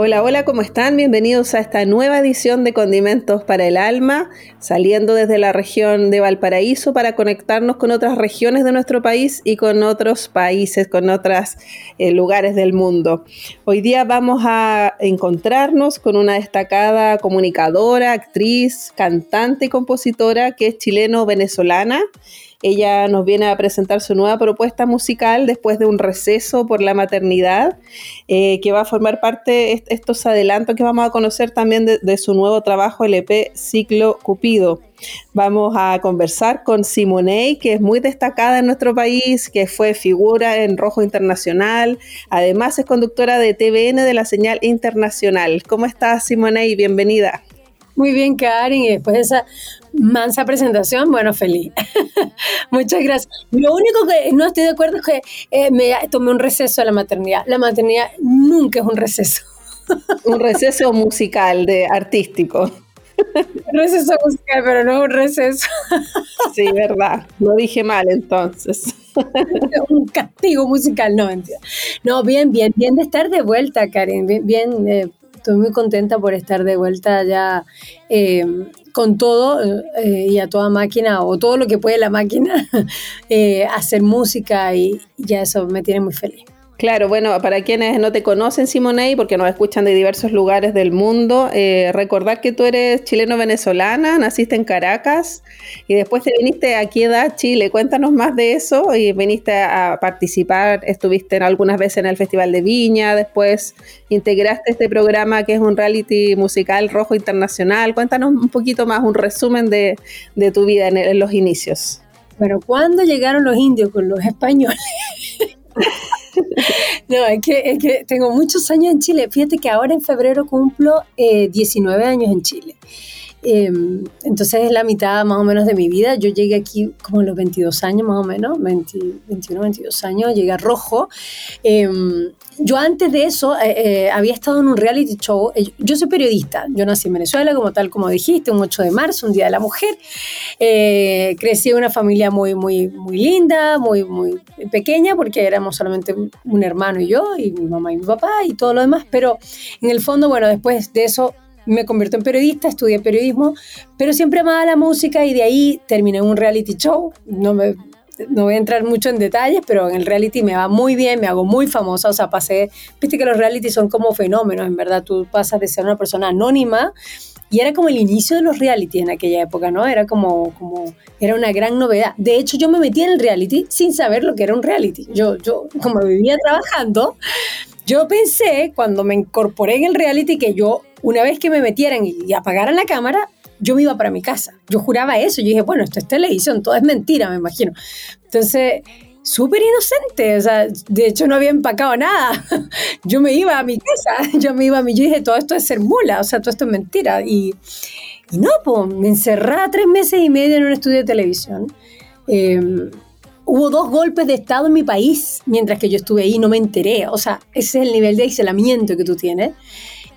Hola, hola, ¿cómo están? Bienvenidos a esta nueva edición de Condimentos para el Alma, saliendo desde la región de Valparaíso para conectarnos con otras regiones de nuestro país y con otros países, con otros eh, lugares del mundo. Hoy día vamos a encontrarnos con una destacada comunicadora, actriz, cantante y compositora que es chileno-venezolana ella nos viene a presentar su nueva propuesta musical después de un receso por la maternidad, eh, que va a formar parte de estos adelantos que vamos a conocer también de, su nuevo trabajo LP Ciclo Cupido. Vamos a conversar con Simonei, que es muy destacada en nuestro país, que fue figura en Rojo Internacional, además es conductora de TVN de la señal internacional. ¿Cómo estás, Simonei? Bienvenida. Muy bien, Karen, y después de esa mansa presentación, bueno, feliz. Muchas gracias. Lo único que no estoy de acuerdo es que eh, me tomé un receso a la maternidad. La maternidad nunca es un receso. un receso musical, de artístico. Un receso musical, pero no un receso. sí, verdad. Lo dije mal entonces. un castigo musical, no, mentira. No, bien, bien, bien de estar de vuelta, Karen. Bien, bien eh, estoy muy contenta por estar de vuelta ya eh, con todo eh, y a toda máquina o todo lo que puede la máquina eh, hacer música y ya eso me tiene muy feliz. Claro, bueno, para quienes no te conocen, Simonei, porque nos escuchan de diversos lugares del mundo, eh, recordar que tú eres chileno-venezolana, naciste en Caracas y después te viniste a Chile. Cuéntanos más de eso y viniste a participar, estuviste en algunas veces en el Festival de Viña, después integraste este programa que es un reality musical rojo internacional. Cuéntanos un poquito más, un resumen de, tu vida en, en los inicios. Bueno, ¿cuándo llegaron los indios con los españoles? no, es que, es que tengo muchos años en Chile. Fíjate que ahora en febrero cumplo 19 eh, años en Chile. Em, entonces es la mitad más o menos de mi vida. Yo llegué aquí como a los 22 años más o menos, 21, 22 años, llegué a Rojo. Em, yo antes de eso eh, eh, había estado en un reality show. Eh, yo soy periodista, yo nací en Venezuela, como tal como dijiste, un 8 de marzo, un Día de la Mujer. crecí en una familia muy, muy, muy linda, muy, muy pequeña, porque éramos solamente un hermano y yo, y mi mamá y mi papá, y todo lo demás. Pero en el fondo, bueno, después de eso me convierto en periodista, estudié periodismo, pero siempre amaba la música y de ahí terminé un reality show. No, me, no voy a entrar mucho en detalles, pero en el reality me va muy bien, me hago muy famosa, o sea, pasé, viste que los reality son como fenómenos, en verdad, tú pasas de ser una persona anónima y era como el inicio de los reality en aquella época, ¿no? Era como, como, era una gran novedad. De hecho, yo me metí en el reality sin saber lo que era un reality. Yo, yo como vivía trabajando, yo pensé cuando me incorporé en el reality que yo, una vez que me metieran y apagaran la cámara, yo me iba para mi casa. Yo juraba eso. Yo dije, bueno, esto es televisión, todo es mentira, me imagino. Entonces, súper inocente. O sea, de hecho no había empacado nada. Yo me iba a mi casa, yo me iba a mi, yo dije, todo esto es ser mula, o sea, todo esto es mentira. Y, y no, pues me encerraba tres meses y medio en un estudio de televisión. Eh, hubo dos golpes de Estado en mi país mientras que yo estuve ahí, no me enteré. O sea, ese es el nivel de aislamiento que tú tienes.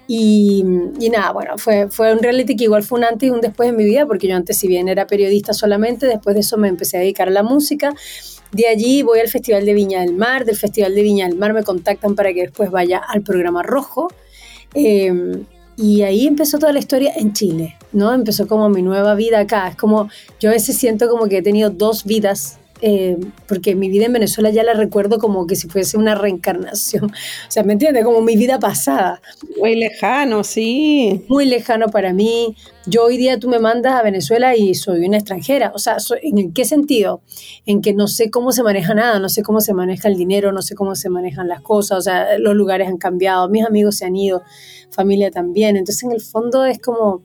Y, nada, bueno, fue, fue un reality que igual fue un antes y un después en mi vida, porque yo antes, si bien era periodista solamente, después de eso me empecé a dedicar a la música. De allí voy al Festival de Viña del Mar, del Festival de Viña del Mar me contactan para que después vaya al programa Rojo. Em, y ahí empezó toda la historia en Chile, ¿no? Empezó como mi nueva vida acá. Es como, yo a veces siento como que he tenido dos vidas eh, porque mi vida en Venezuela ya la recuerdo como que si fuese una reencarnación. O sea, ¿me entiendes? Como mi vida pasada. Muy lejano, sí. Muy lejano para mí. Yo hoy día tú me mandas a Venezuela y soy una extranjera. O sea, ¿en qué sentido? En que no sé cómo se maneja nada, no sé cómo se maneja el dinero, no sé cómo se manejan las cosas. O sea, los lugares han cambiado, mis amigos se han ido, familia también. Entonces, en el fondo es como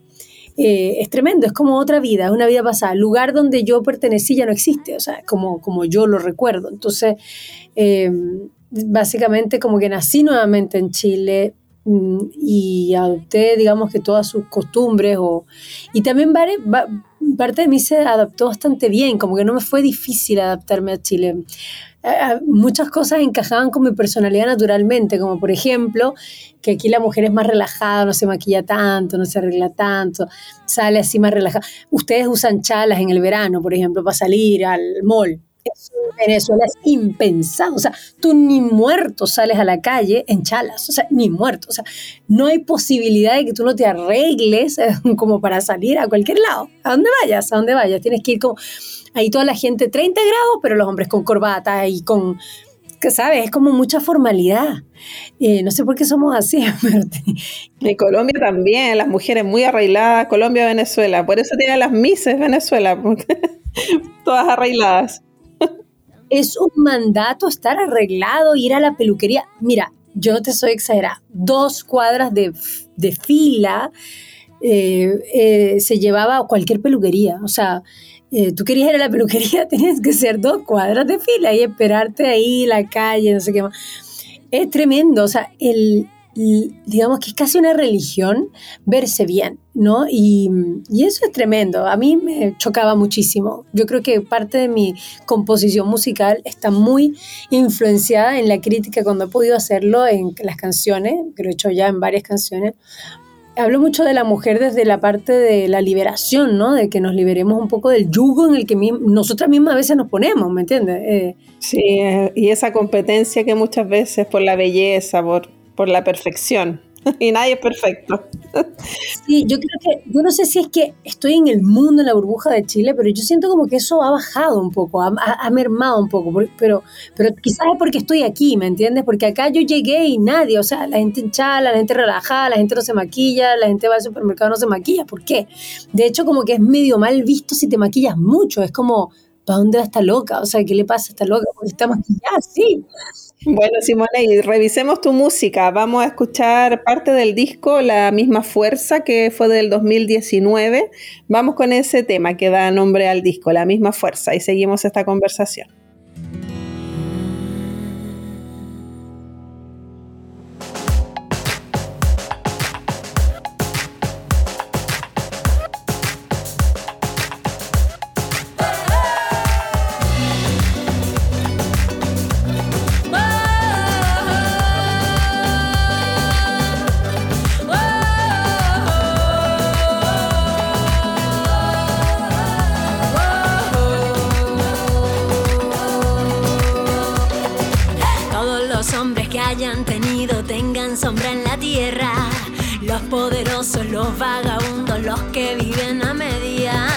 eh, es tremendo, es como otra vida, es una vida pasada. El lugar donde yo pertenecí ya no existe, o sea, como, como yo lo recuerdo. Entonces, eh, básicamente como que nací nuevamente en Chile y adopté, digamos que todas sus costumbres o, y también parte de mí se adaptó bastante bien, como que no me fue difícil adaptarme a Chile. Muchas cosas encajaban con mi personalidad naturalmente, como por ejemplo que aquí la mujer es más relajada, no se maquilla tanto, no se arregla tanto, sale así más relajada. Ustedes usan chalas en el verano, por ejemplo, para salir al mall en Venezuela es impensado. O sea, tú ni muerto sales a la calle en chalas. O sea, ni muerto. O sea, no hay posibilidad de que tú no te arregles eh, como para salir a cualquier lado. A donde vayas, a donde vayas. Tienes que ir como. Ahí toda la gente 30 grados, pero los hombres con corbata y con. Que sabes, es como mucha formalidad. Eh, no sé por qué somos así. Pero Colombia también, las mujeres muy arregladas, Colombia, Venezuela. Por eso tienen las Mises Venezuela, todas arregladas es un mandato estar arreglado, ir a la peluquería. Mira, yo no te soy exagerada, dos cuadras de, fila eh, eh, se llevaba a cualquier peluquería. O sea, eh, tú querías ir a la peluquería, tenías que ser dos cuadras de fila y esperarte ahí la calle, no sé qué más. Es tremendo, o sea, el, digamos que es casi una religión verse bien, ¿no? Y, eso es tremendo, a mí me chocaba muchísimo. Yo creo que parte de mi composición musical está muy influenciada en la crítica cuando he podido hacerlo en las canciones, que lo he hecho ya en varias canciones. Hablo mucho de la mujer desde la parte de la liberación, ¿no? De que nos liberemos un poco del yugo en el que nosotras mismas a veces nos ponemos, ¿me entiendes? Eh, sí, eh, y esa competencia que muchas veces por la belleza, por por la perfección. Y nadie es perfecto. Sí, yo creo que, yo no sé si es que estoy en el mundo, en la burbuja de Chile, pero yo siento como que eso ha bajado un poco, ha, mermado un poco, pero, pero quizás es porque estoy aquí, ¿me entiendes? Porque acá yo llegué y nadie, o sea, la gente hinchada, la gente relajada, la gente no se maquilla, la gente va al supermercado no se maquilla, ¿por qué? De hecho, como que es medio mal visto si te maquillas mucho, es como, ¿para dónde va esta loca? O sea, ¿qué le pasa a esta loca? Porque está maquillada, sí. Bueno, Simone, y revisemos tu música. Vamos a escuchar parte del disco La misma fuerza, que fue del 2019. Vamos con ese tema que da nombre al disco, La misma fuerza, y seguimos esta conversación. Los vagabundos, los que viven a media.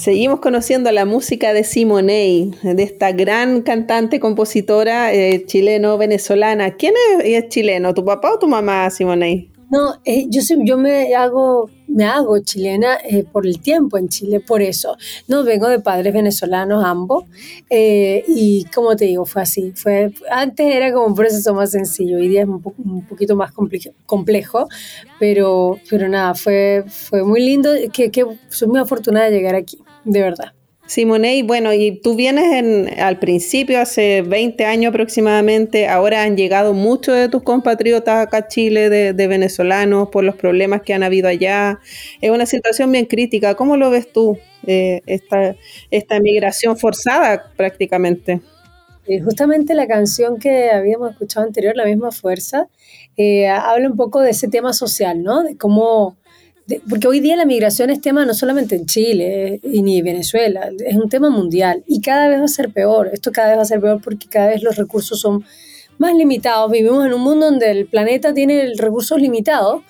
Seguimos conociendo la música de Simonei, de esta gran cantante, compositora eh, chileno-venezolana. ¿Quién es, chileno? ¿Tu papá o tu mamá, Simonei? No, eh, yo, yo me hago me hago chilena eh, por el tiempo en Chile, por eso. No vengo de padres venezolanos ambos eh, y como te digo, fue así. Fue, antes era como un proceso más sencillo, hoy día es un, poquito más complejo, pero, pero nada, fue, fue muy lindo, que, que soy muy afortunada de llegar aquí, de verdad. Simone, bueno, y tú vienes en, al principio, hace 20 años aproximadamente, ahora han llegado muchos de tus compatriotas acá a Chile, de, venezolanos, por los problemas que han habido allá. Es una situación bien crítica. ¿Cómo lo ves tú, eh, esta, esta migración forzada prácticamente? Eh, justamente la canción que habíamos escuchado anterior, La misma fuerza, eh, habla un poco de ese tema social, ¿no? De cómo porque hoy día la migración es tema no solamente en Chile eh, ni en Venezuela, es un tema mundial y cada vez va a ser peor. Esto cada vez va a ser peor porque cada vez los recursos son más limitados. Vivimos en un mundo donde el planeta tiene recursos limitados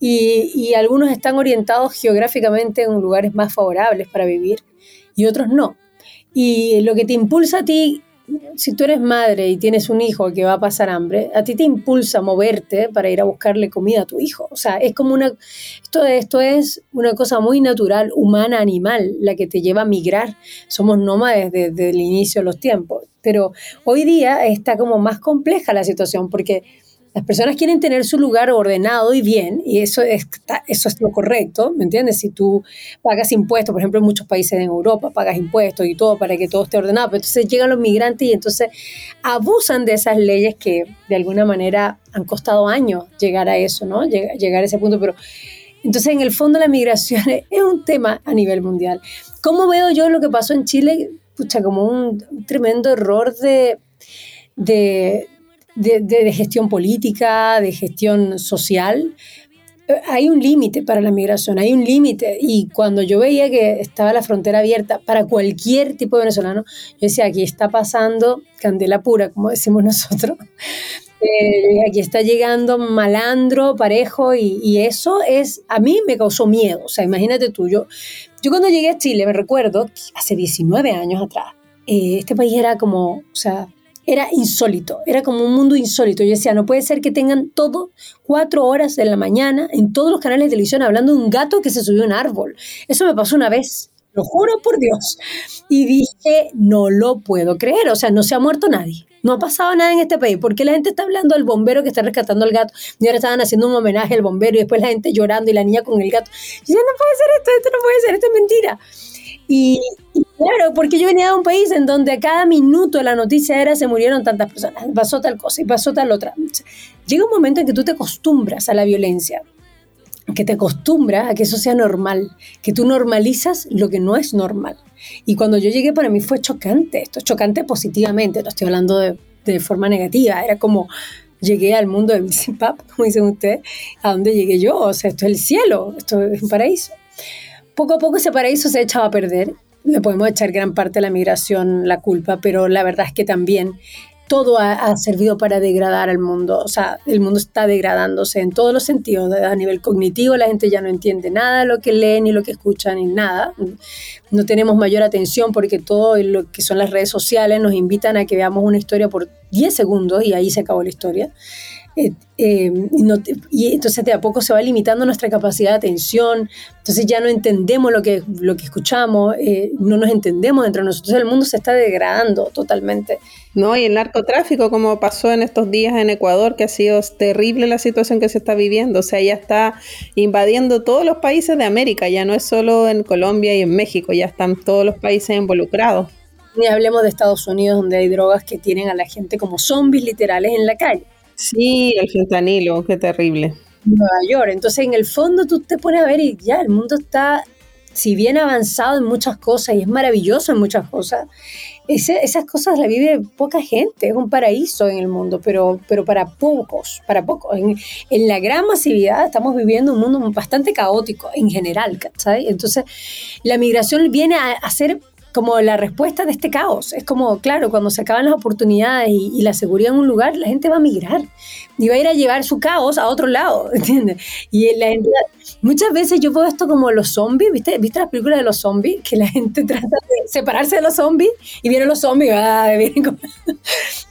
y, y algunos están orientados geográficamente en lugares más favorables para vivir y otros no. Y lo que te impulsa a ti si tú eres madre y tienes un hijo que va a pasar hambre, a ti te impulsa moverte para ir a buscarle comida a tu hijo. O sea, es como una, esto, es una cosa muy natural, humana, animal, la que te lleva a migrar. Somos nómades desde el inicio de los tiempos. Pero hoy día está como más compleja la situación porque las personas quieren tener su lugar ordenado y bien, y eso es, eso es lo correcto, ¿me entiendes? Si tú pagas impuestos, por ejemplo, en muchos países en Europa pagas impuestos y todo para que todo esté ordenado, pero entonces llegan los migrantes y entonces abusan de esas leyes que de alguna manera han costado años llegar a eso, ¿no? Llegar, a ese punto, pero entonces en el fondo la migración es un tema a nivel mundial. ¿Cómo veo yo lo que pasó en Chile? Pucha, como un, tremendo error de, de de, gestión política, de gestión social, eh, hay un límite para la migración, hay un límite. Y cuando yo veía que estaba la frontera abierta para cualquier tipo de venezolano, yo decía, aquí está pasando candela pura, como decimos nosotros. Eh, aquí está llegando malandro, parejo, y, eso es, a mí me causó miedo. O sea, imagínate tú, yo, yo cuando llegué a Chile, me recuerdo, hace 19 años atrás, eh, este país era como, o sea, era insólito, era como un mundo insólito. Yo decía, no puede ser que tengan todo cuatro horas de la mañana en todos los canales de televisión hablando de un gato que se subió a un árbol. Eso me pasó una vez, lo juro por Dios. Y dije, no lo puedo creer, o sea, no se ha muerto nadie. No ha pasado nada en este país. ¿Por qué la gente está hablando del bombero que está rescatando al gato? Y ahora estaban haciendo un homenaje al bombero y después la gente llorando y la niña con el gato. Y yo, no puede ser esto, esto no puede ser, esto es mentira. Y, claro, porque yo venía de un país en donde a cada minuto la noticia era se murieron tantas personas, pasó tal cosa y pasó tal otra. Llega un momento en que tú te acostumbras a la violencia, que te acostumbras a que eso sea normal, que tú normalizas lo que no es normal. Y cuando yo llegué para mí fue chocante, esto chocante positivamente, no estoy hablando de, de forma negativa, era como llegué al mundo de Pap, como dicen ustedes, a donde llegué yo, o sea, esto es el cielo, esto es un paraíso poco a poco ese paraíso se echaba a perder. Le podemos echar gran parte de la migración la culpa, pero la verdad es que también todo ha, servido para degradar al mundo. O sea, el mundo está degradándose en todos los sentidos. A nivel cognitivo, la gente ya no entiende nada de lo que lee, ni lo que escucha, ni nada. No tenemos mayor atención porque todo lo que son las redes sociales nos invitan a que veamos una historia por 10 segundos y ahí se acabó la historia. Eh, eh, y, entonces de a poco se va limitando nuestra capacidad de atención, entonces ya no entendemos lo que, lo que escuchamos, eh, no nos entendemos entre nosotros, el mundo se está degradando totalmente. No, y el narcotráfico, como pasó en estos días en Ecuador, que ha sido terrible la situación que se está viviendo, o sea, ya está invadiendo todos los países de América, ya no es solo en Colombia y en México, ya están todos los países involucrados. Ni hablemos de Estados Unidos, donde hay drogas que tienen a la gente como zombies literales en la calle. Sí, el fentanilo, qué terrible. Nueva York. Entonces, en el fondo tú te pones a ver y ya, el mundo está, si bien avanzado en muchas cosas y es maravilloso en muchas cosas, esas cosas las vive poca gente, es un paraíso en el mundo, pero, pero para pocos, para pocos. En, la gran masividad estamos viviendo un mundo bastante caótico en general, ¿sabes? Entonces, la migración viene a, a ser como la respuesta de este caos. Es como, claro, cuando se acaban las oportunidades y, la seguridad en un lugar, la gente va a migrar y va a ir a llevar su caos a otro lado, ¿entiendes? Y la gente, muchas veces yo veo esto como los zombies, ¿viste? ¿Viste las películas de los zombies? Que la gente trata de separarse de los zombies y vienen los zombies, ah, vienen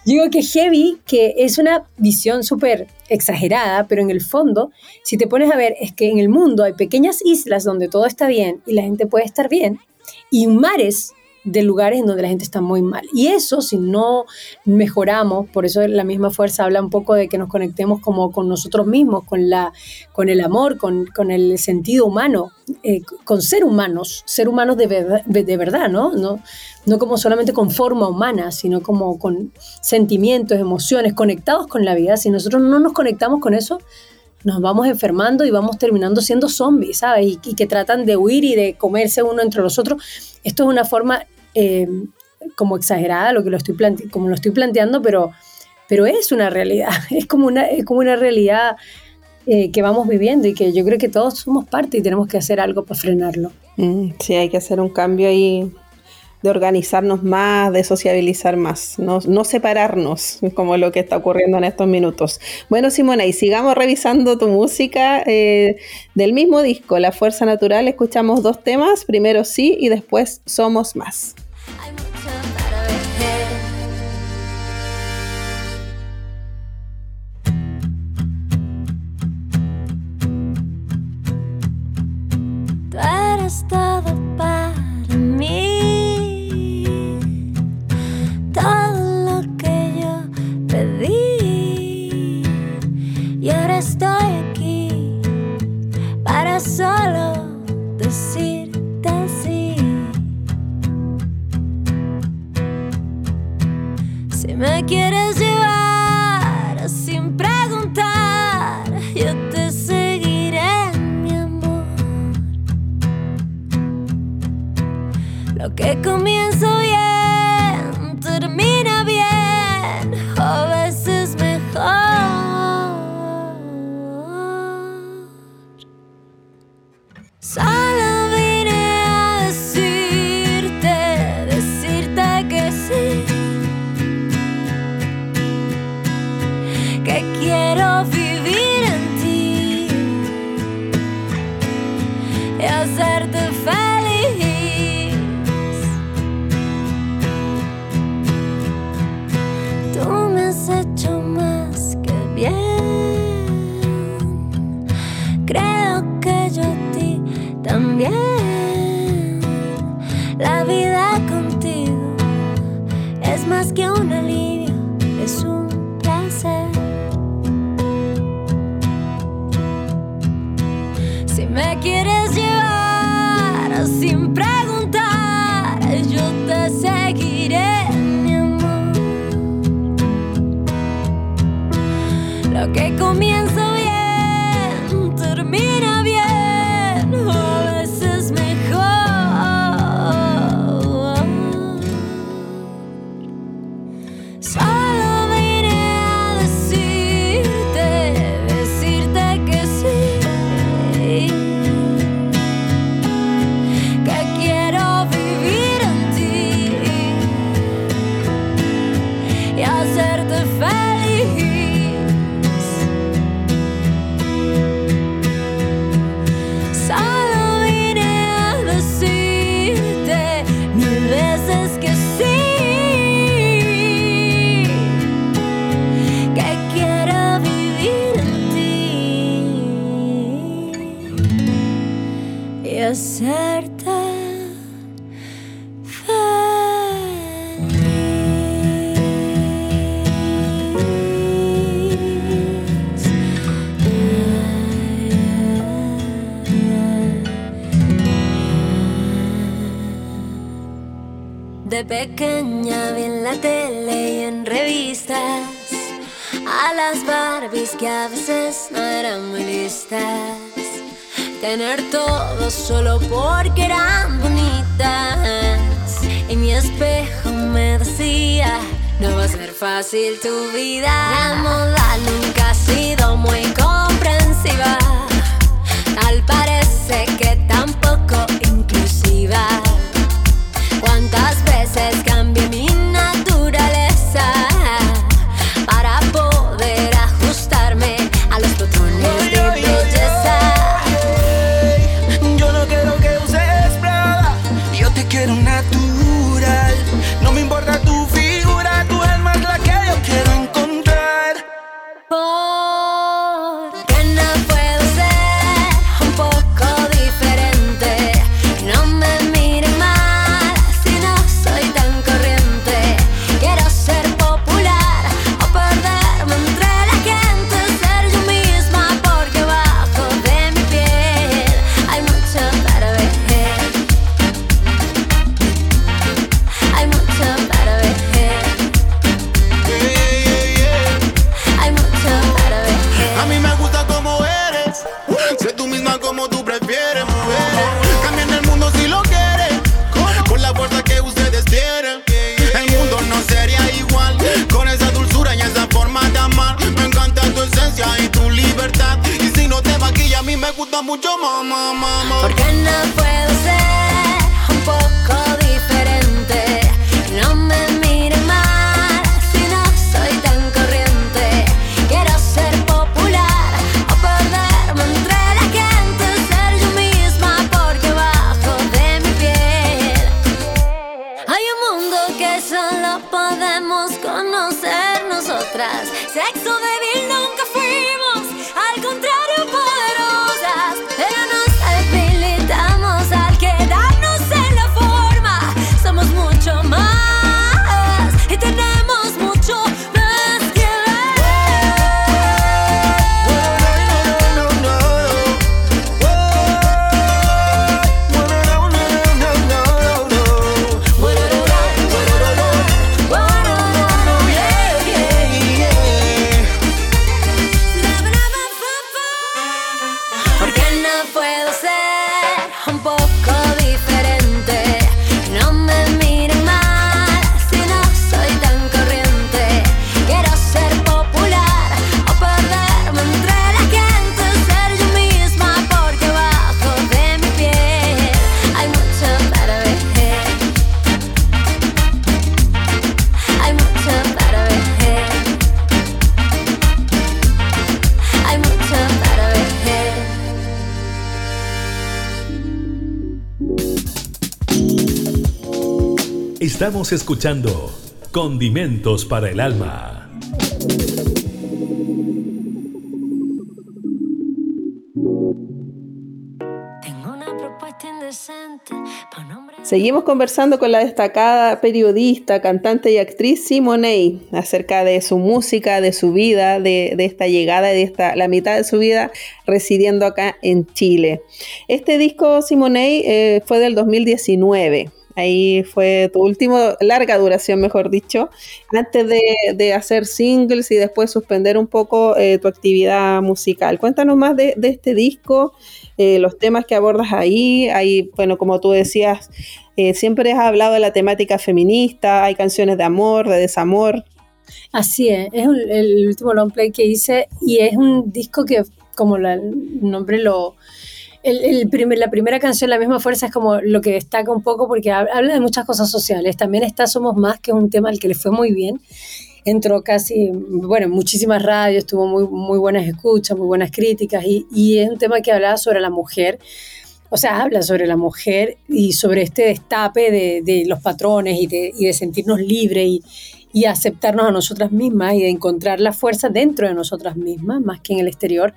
Digo que heavy, que es una visión súper exagerada, pero en el fondo, si te pones a ver, es que en el mundo hay pequeñas islas donde todo está bien y la gente puede estar bien, y mares de lugares en donde la gente está muy mal. Y eso, si no mejoramos, por eso la misma fuerza habla un poco de que nos conectemos como con nosotros mismos, con, la, con el amor, con, el sentido humano, eh, con ser humanos, ser humanos de, de, verdad, ¿no? ¿no? No como solamente con forma humana, sino como con sentimientos, emociones, conectados con la vida. Si nosotros no nos conectamos con eso, nos vamos enfermando y vamos terminando siendo zombies, ¿sabes? Y, que tratan de huir y de comerse uno entre los otros. Esto es una forma eh, como exagerada, lo que lo estoy como lo estoy planteando, pero, pero es una realidad, es como una, es como una realidad eh, que vamos viviendo y que yo creo que todos somos parte y tenemos que hacer algo para frenarlo. Mm, sí, hay que hacer un cambio ahí de organizarnos más, de sociabilizar más, no, no, separarnos como lo que está ocurriendo en estos minutos. Bueno, Simona, y sigamos revisando tu música eh, del mismo disco, La Fuerza Natural. Escuchamos dos temas, primero sí y después Somos Más. solo decirte sí. Si me quieres llevar sin preguntar, yo te seguiré, mi amor. Lo que comienzo ya. De pequeña vi en la tele y en revistas a las Barbies que a veces no eran muy listas. Tener todo solo porque eran bonitas. Y mi espejo me decía, no va a ser fácil tu vida. La moda nunca ha sido muy comprensiva. Tal parece que tampoco inclusiva gusta mucho, mamá, mamá. Porque no Estamos escuchando Condimentos para el Alma. Seguimos conversando con la destacada periodista, cantante y actriz Simone acerca de su música, de su vida, de, esta llegada, de esta, la mitad de su vida residiendo acá en Chile. Este disco Simone eh, fue del 2019. Ahí fue tu último, larga duración, mejor dicho, antes de, hacer singles y después suspender un poco eh, tu actividad musical. Cuéntanos más de, este disco, eh, los temas que abordas ahí. Ahí, bueno, como tú decías, eh, siempre has hablado de la temática feminista, hay canciones de amor, de desamor. Así es, es el último long play que hice y es un disco que, como el nombre lo la primera canción, La misma fuerza, es como lo que destaca un poco porque habla de muchas cosas sociales. También está Somos Más, que es un tema al que le fue muy bien. Entró casi, bueno, muchísimas radios, tuvo muy, muy buenas escuchas, muy buenas críticas y, y es un tema que hablaba sobre la mujer. O sea, habla sobre la mujer y sobre este destape de, de los patrones y de, de sentirnos libres y, y aceptarnos a nosotras mismas y de encontrar la fuerza dentro de nosotras mismas, más que en el exterior.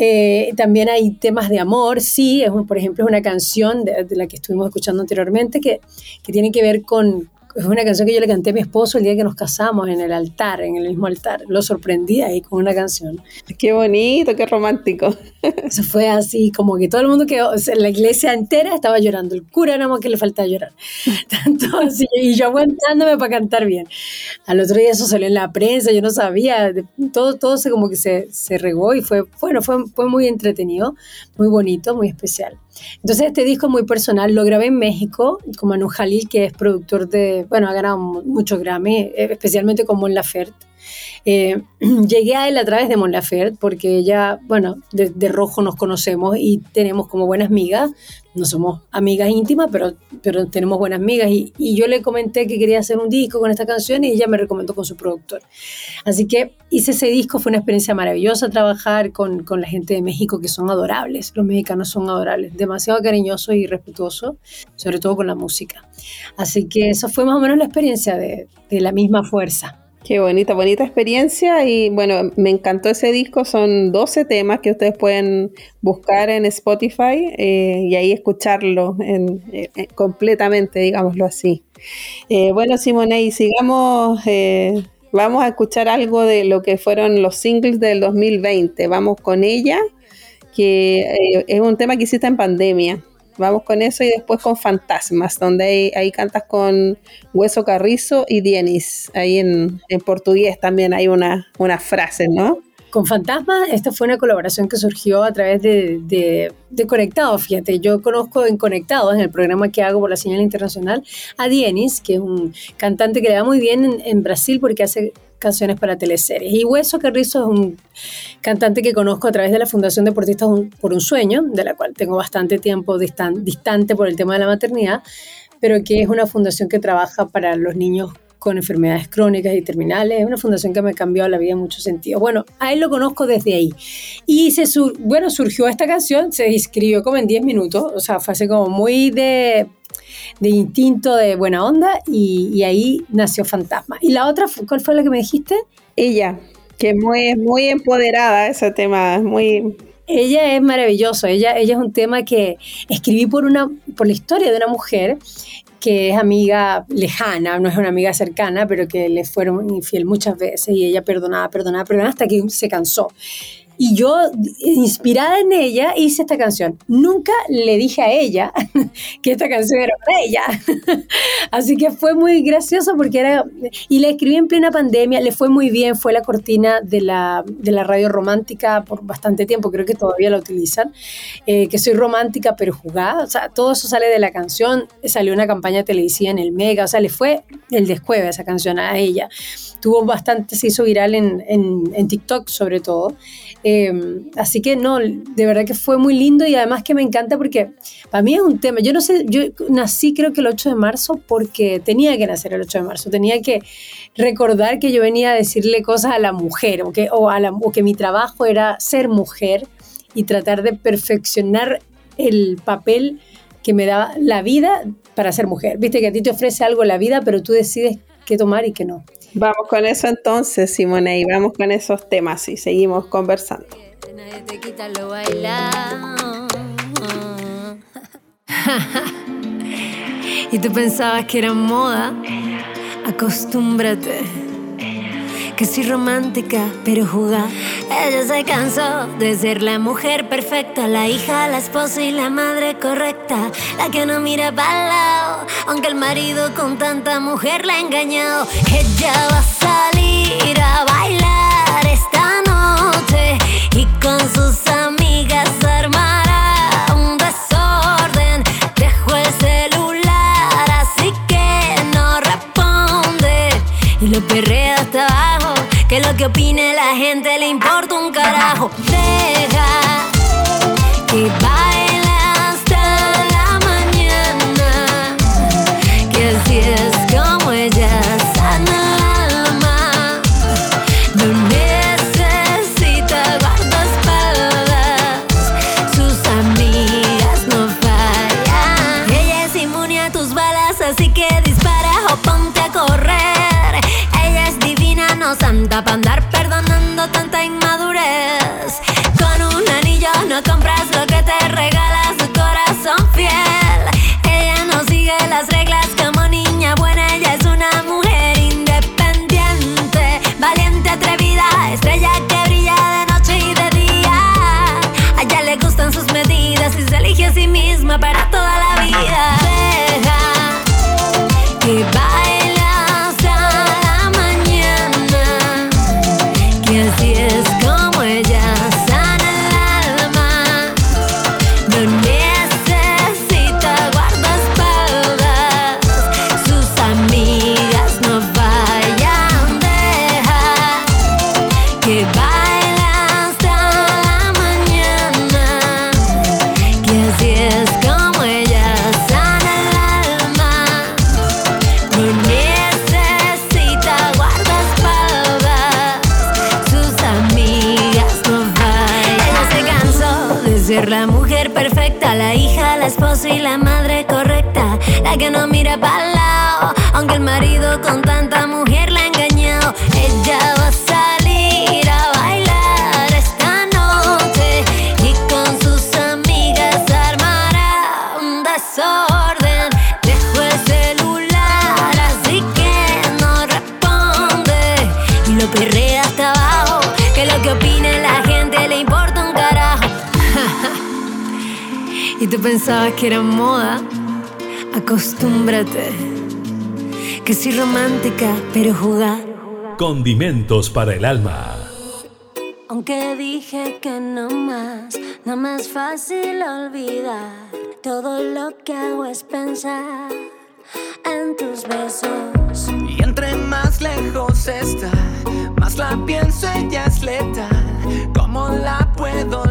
Eh, también hay temas de amor, sí, es por ejemplo, es una canción de, la que estuvimos escuchando anteriormente que, que tiene que ver con, es una canción que yo le canté a mi esposo el día que nos casamos en el altar, en el mismo altar. Lo sorprendí ahí con una canción. Qué bonito, qué romántico. Eso fue así, como que todo el mundo quedó, la iglesia entera estaba llorando. El cura nada más que le faltaba llorar. Tanto así, y yo aguantándome para cantar bien. Al otro día eso salió en la prensa, yo no sabía, todo, todo se como que se, se regó y fue, bueno, fue, fue muy entretenido, muy bonito, muy especial. Entonces este disco muy personal, lo grabé en México con Manu Jalil, que es productor de, bueno, ha ganado muchos Grammy, eh, especialmente con Mon Laferte. Eh, llegué a él a través de Mon Laferte, porque ella, bueno, de, rojo nos conocemos y tenemos como buenas amigas. No somos amigas íntimas, pero, pero tenemos buenas amigas. Y, y, yo le comenté que quería hacer un disco con esta canción y ella me recomendó con su productor. Así que hice ese disco, fue una experiencia maravillosa trabajar con, con la gente de México, que son adorables. Los mexicanos son adorables, demasiado cariñosos y respetuosos, sobre todo con la música. Así que eso fue más o menos la experiencia de, de la misma fuerza. Qué bonita, bonita experiencia y bueno, me encantó ese disco, son 12 temas que ustedes pueden buscar en Spotify eh, y ahí escucharlo en, eh, eh, completamente, digámoslo así. bueno, Simone, y sigamos, vamos a escuchar algo de lo que fueron los singles del 2020, vamos con ella, que es un tema que hiciste en pandemia. Vamos con eso y después con Fantasmas, donde ahí, cantas con Hueso Carrizo y Dienis. Ahí en, portugués también hay una, una frase, ¿no? Con Fantasmas, esta fue una colaboración que surgió a través de, de, de Conectados. Fíjate, yo conozco en Conectados, en el programa que hago por la señal internacional, a Dienis, que es un cantante que le va muy bien en, en Brasil porque hace canciones para teleseries. Y Hueso Carrizo es un cantante que conozco a través de la Fundación Deportistas por un Sueño, de la cual tengo bastante tiempo distante por el tema de la maternidad, pero que es una fundación que trabaja para los niños con enfermedades crónicas y terminales. Es una fundación que me cambió la vida en muchos sentidos. Bueno, a él lo conozco desde ahí. Y se bueno, surgió esta canción, se escribió como en 10 minutos, o sea, fue así como muy de de instinto de buena onda y, ahí nació Fantasma. ¿Y la otra, cuál fue la que me dijiste? Ella, que es muy, muy empoderada ese tema, muy... Ella es maravilloso, ella, ella es un tema que escribí por, una, por la historia de una mujer que es amiga lejana, no es una amiga cercana, pero que le fueron infiel muchas veces y ella perdonaba, perdonaba, perdonaba hasta que se cansó. Y yo, inspirada en ella, hice esta canción. Nunca le dije a ella que esta canción era para ella. Así que fue muy gracioso porque era... Y la escribí en plena pandemia, le fue muy bien, fue la cortina de la, de la radio romántica por bastante tiempo, creo que todavía la utilizan, eh, que soy romántica pero jugada, o sea, todo eso sale de la canción, salió una campaña televisiva en el Mega, o sea, le fue el descueve esa canción a ella. Tuvo bastante, se hizo viral en, en TikTok sobre todo. Em, así que no, de verdad que fue muy lindo y además que me encanta porque para mí es un tema. Yo no sé, yo nací creo que el 8 de marzo porque tenía que nacer el 8 de marzo, tenía que recordar que yo venía a decirle cosas a la mujer o que, o, que mi trabajo era ser mujer y tratar de perfeccionar el papel que me da la vida para ser mujer. Viste que a ti te ofrece algo la vida, pero tú decides qué tomar y qué no. Vamos con eso entonces, Simone, y vamos con esos temas y seguimos conversando. y tú pensabas que era moda, acostúmbrate que soy romántica, pero jugada. Ella se cansó de ser la mujer perfecta, la hija, la esposa y la madre correcta, la que no mira para lado, aunque el marido con tanta mujer la ha engañado. Ella va a salir a bailar esta noche y con sus amigas armará un desorden. Dejo el celular, así que no responde y lo perrea hasta. Lo que opine la gente le importa un carajo. Deja que para andar que no mira para lado, aunque el marido con tanta mujer la ha engañado. Ella va a salir a bailar esta noche y con sus amigas armará un desorden. Dejó el celular, así que no responde y lo perrea hasta abajo. Que lo que opine la gente le importa un carajo. y tú pensabas que era moda. Acostúmbrate. Que soy romántica, pero jugar. Condimentos para el alma. Aunque dije que no más, no más fácil olvidar. Todo lo que hago es pensar en tus besos. Y entre más lejos está, más la pienso, ella es letal. ¿Cómo la puedo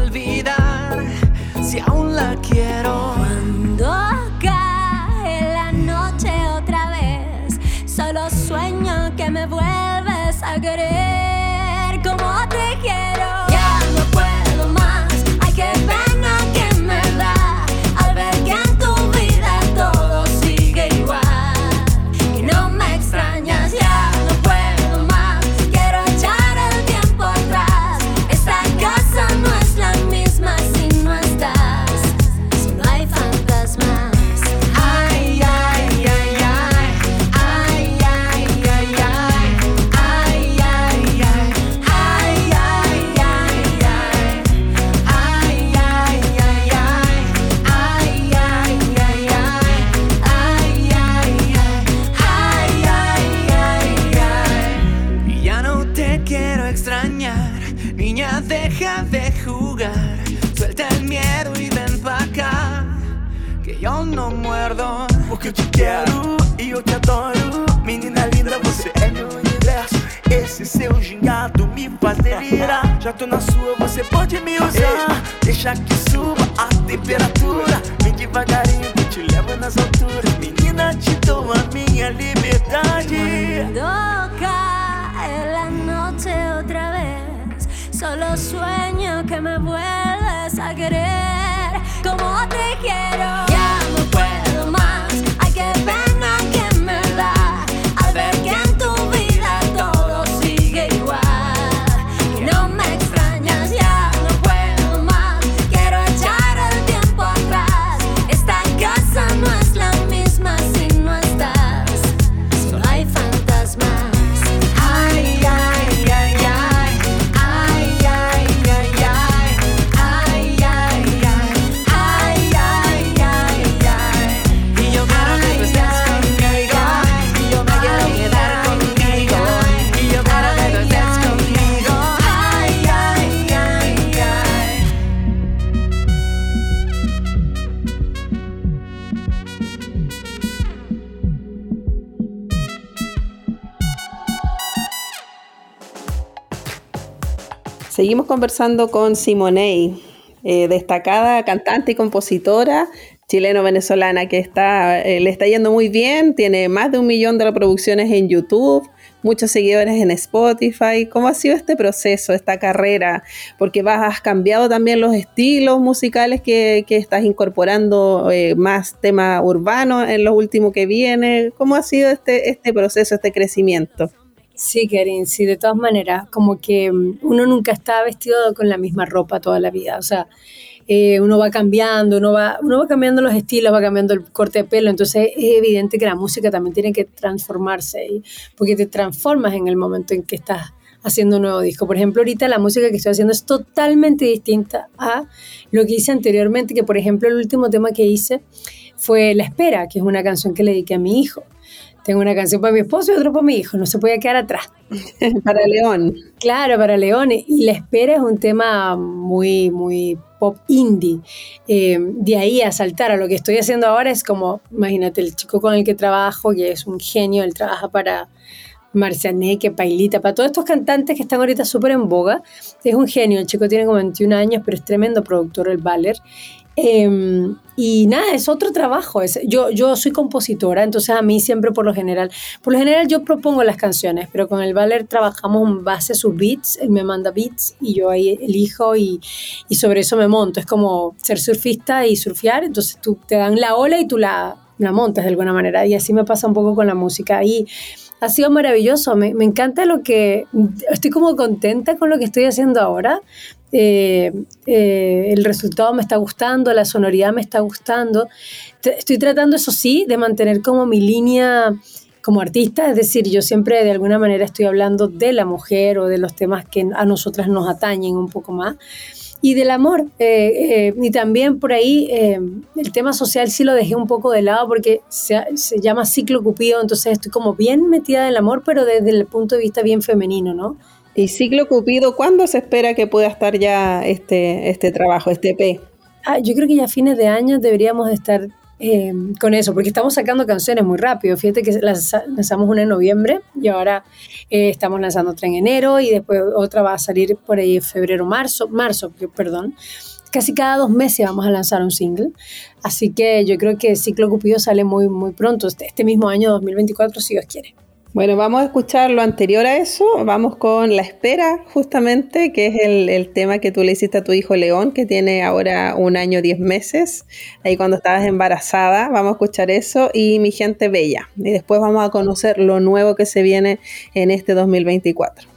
Deixa que suba a temperatura. Seguimos conversando con Simonei, eh, destacada cantante y compositora chileno-venezolana que está, eh, le está yendo muy bien, tiene más de un millón de reproducciones en YouTube, muchos seguidores en Spotify. ¿Cómo ha sido este proceso, esta carrera? Porque vas, has cambiado también los estilos musicales que, que estás incorporando eh, más tema urbano en lo último que viene. ¿Cómo ha sido este, este proceso, este crecimiento? Sí, Karin, sí, de todas maneras, como que mm, uno nunca está vestido con la misma ropa toda la vida, o sea, eh, uno va cambiando, uno va, uno va cambiando los estilos, va cambiando el corte de pelo, entonces es evidente que la música también tiene que transformarse, porque te transformas en el momento en que estás haciendo un nuevo disco. Por ejemplo, ahorita la música que estoy haciendo es totalmente distinta a lo que hice anteriormente, que por ejemplo el último tema que hice fue La Espera, que es una canción que le dediqué a mi hijo. Tengo una canción para mi esposo y otra para mi hijo, no se puede quedar atrás. Para León. Claro, para Leones. Y La Espera es un tema muy, muy pop indie. Eh, de ahí a saltar a lo que estoy haciendo ahora es como, imagínate, el chico con el que trabajo, que es un genio, él trabaja para Marcianeque, Pailita, para todos estos cantantes que están ahorita súper en boga. Es un genio, el chico tiene como 21 años, pero es tremendo productor, el Valer. Eh, y nada, es otro trabajo. Yo, yo soy compositora, entonces a mí siempre por lo general, por lo general yo propongo las canciones, pero con el Valer trabajamos en base a sus beats, él me manda beats y yo ahí elijo y, y sobre eso me monto. Es como ser surfista y surfear, entonces tú te dan la ola y tú la, la montas de alguna manera y así me pasa un poco con la música. Y ha sido maravilloso, me, me encanta lo que, estoy como contenta con lo que estoy haciendo ahora. Eh, eh, el resultado me está gustando, la sonoridad me está gustando. Estoy tratando, eso sí, de mantener como mi línea como artista, es decir, yo siempre de alguna manera estoy hablando de la mujer o de los temas que a nosotras nos atañen un poco más. Y del amor, eh, y también por ahí el tema social sí lo dejé un poco de lado porque se, se llama ciclo cupido, entonces estoy como bien metida en el amor, pero desde el punto de vista bien femenino, ¿no? Y Ciclo Cupido, ¿cuándo se espera que pueda estar ya este, este trabajo, este EP? Ah, yo creo que ya a fines de año deberíamos de estar eh, con eso, porque estamos sacando canciones muy rápido. Fíjate que lanza- lanzamos una en noviembre y ahora eh, estamos lanzando otra en enero y después otra va a salir por ahí en febrero, marzo, marzo, perdón. Casi cada dos meses vamos a lanzar un single. Así que yo creo que Ciclo Cupido sale muy, muy pronto, este, este mismo año 2024, si Dios quiere. Bueno, vamos a escuchar lo anterior a eso. Vamos con La Espera, justamente, que es el, tema que tú le hiciste a tu hijo León, que tiene ahora un año, diez meses, ahí cuando estabas embarazada. Vamos a escuchar eso y Mi Gente Bella. Y después vamos a conocer lo nuevo que se viene en este 2024.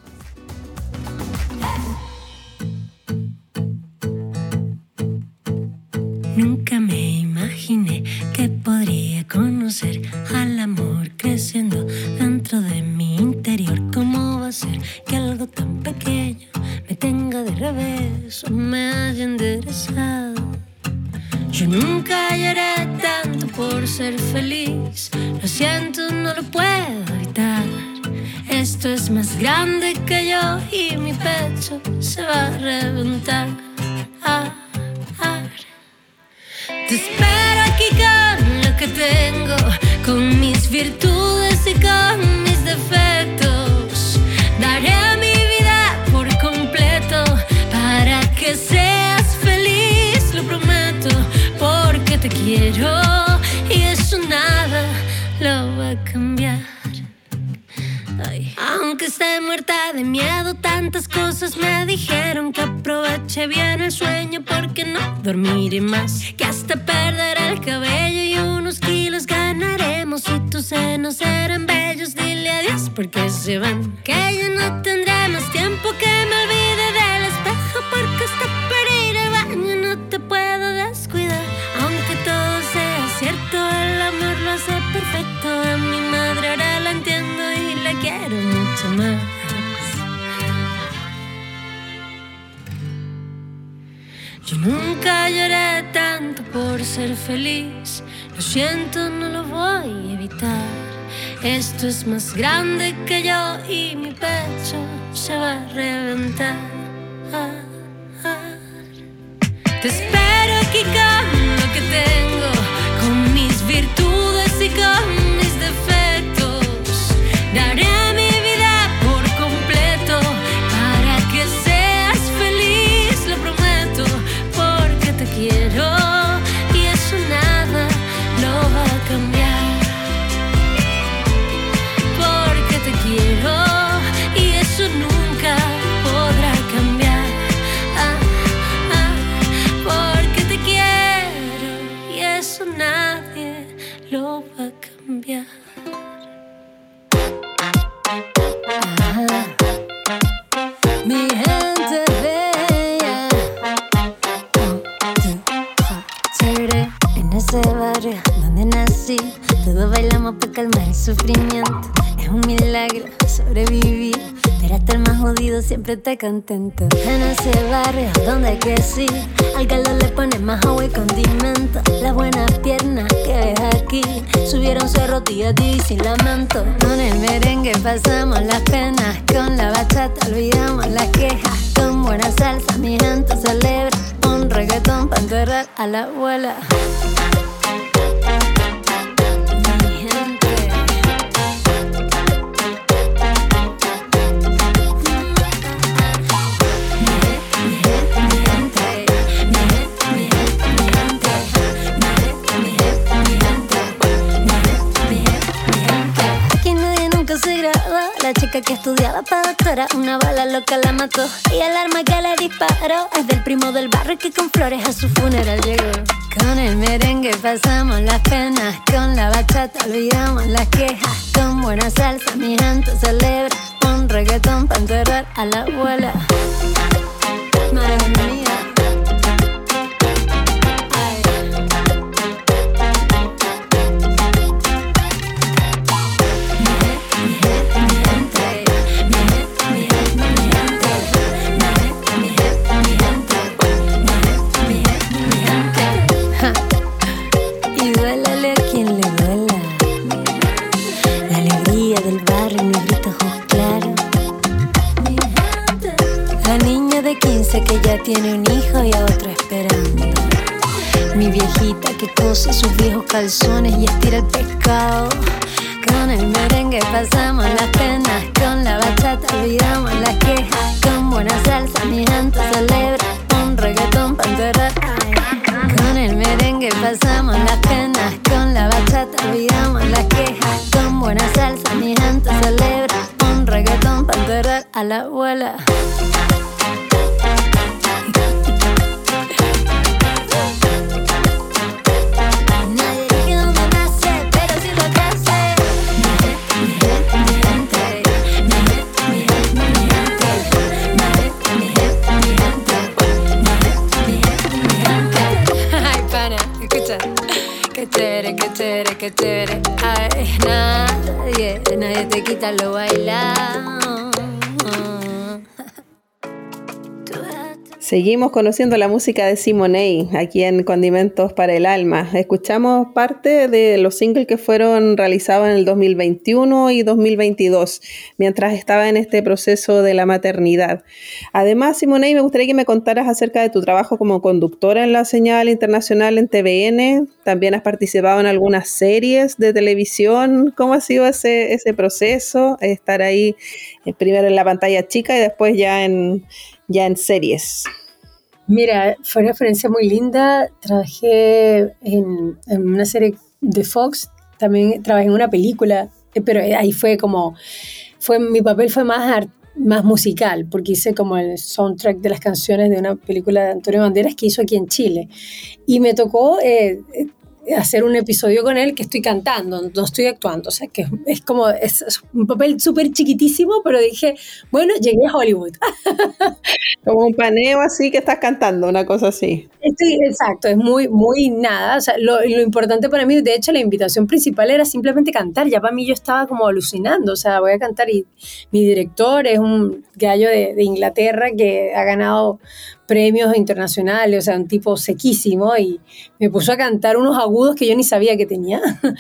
Nunca me imaginé que podría conocer al amor creciendo dentro de mi interior. ¿Cómo va a ser que algo tan pequeño me tenga de revés o me haya enderezado? Yo nunca lloré tanto por ser feliz. Lo siento, no lo puedo evitar. Esto es más grande que yo y mi pecho se va a reventar. Ah, ah. Te espero aquí con lo que tengo, con mis virtudes y con mis defectos. Daré mi vida por completo para que seas feliz, lo prometo, porque te quiero Esté muerta de miedo, tantas cosas me dijeron que aproveche bien el sueño porque no dormiré más. Que hasta perder el cabello y unos kilos ganaremos. Y tus senos serán bellos, dile adiós porque se van. Que ya no tendré más tiempo que me olvide del espejo porque hasta para Yo nunca lloré tanto por ser feliz. Lo siento, no lo voy a evitar. Esto es más grande que yo y mi pecho se va a reventar. Te espero aquí con lo que tengo, con mis virtudes y con el sufrimiento. Es un milagro sobrevivir, pero hasta el más jodido siempre está contento. En ese barrio donde crecí, al caldo le ponen más agua y condimento. Las buenas piernas que ves aquí, subieron cerro tía y sin lamento. Con el merengue pasamos las penas, con la bachata olvidamos las quejas. Con buena salsa mi gente celebra un reggaetón para enterrar a la abuela. Que estudiaba para doctora, una bala loca la mató. Y el arma que le disparó es del primo del barrio que con flores a su funeral llegó. Con el merengue pasamos las penas, con la bachata olvidamos las quejas. Con buena salsa mi gente celebra un reggaetón para enterrar a la abuela. Sus viejos calzones y estira el pescado. Con el merengue pasamos las penas, con la bachata olvidamos las quejas. Con buena salsa mi gente celebra un reggaetón. Ay. Con el merengue pasamos las penas, con la bachata olvidamos las quejas. Con buena salsa mi gente celebra un reggaetón para enterrar a la abuela. Nadie te quita Seguimos conociendo la música de Simonei aquí en Condimentos para el Alma. Escuchamos parte de los singles que fueron realizados en el 2021 y 2022, mientras estaba en este proceso de la maternidad. Además, Simonei, me gustaría que me contaras acerca de tu trabajo como conductora en la señal internacional en TVN. También has participado en algunas series de televisión. ¿Cómo ha sido ese, ese proceso? Estar ahí eh, primero en la pantalla chica y después ya en, ya en series. Mira, fue una experiencia muy linda. Trabajé en, en una serie de Fox, también trabajé en una película, eh, pero ahí fue como, fue, mi papel fue más, ar- más musical, porque hice como el soundtrack de las canciones de una película de Antonio Banderas que hizo aquí en Chile. Y me tocó eh, eh, hacer un episodio con él que estoy cantando, no estoy actuando, o sea que es como, es, es un papel súper chiquitísimo, pero dije, bueno, llegué a Hollywood. Como un paneo así que estás cantando, una cosa así. Sí, exacto, es muy, muy nada. O sea, lo, lo importante para mí, de hecho, la invitación principal era simplemente cantar. Ya para mí yo estaba como alucinando. O sea, voy a cantar y mi director es un gallo de, de Inglaterra que ha ganado premios internacionales, o sea, un tipo sequísimo y me puso a cantar unos agudos que yo ni sabía que tenía.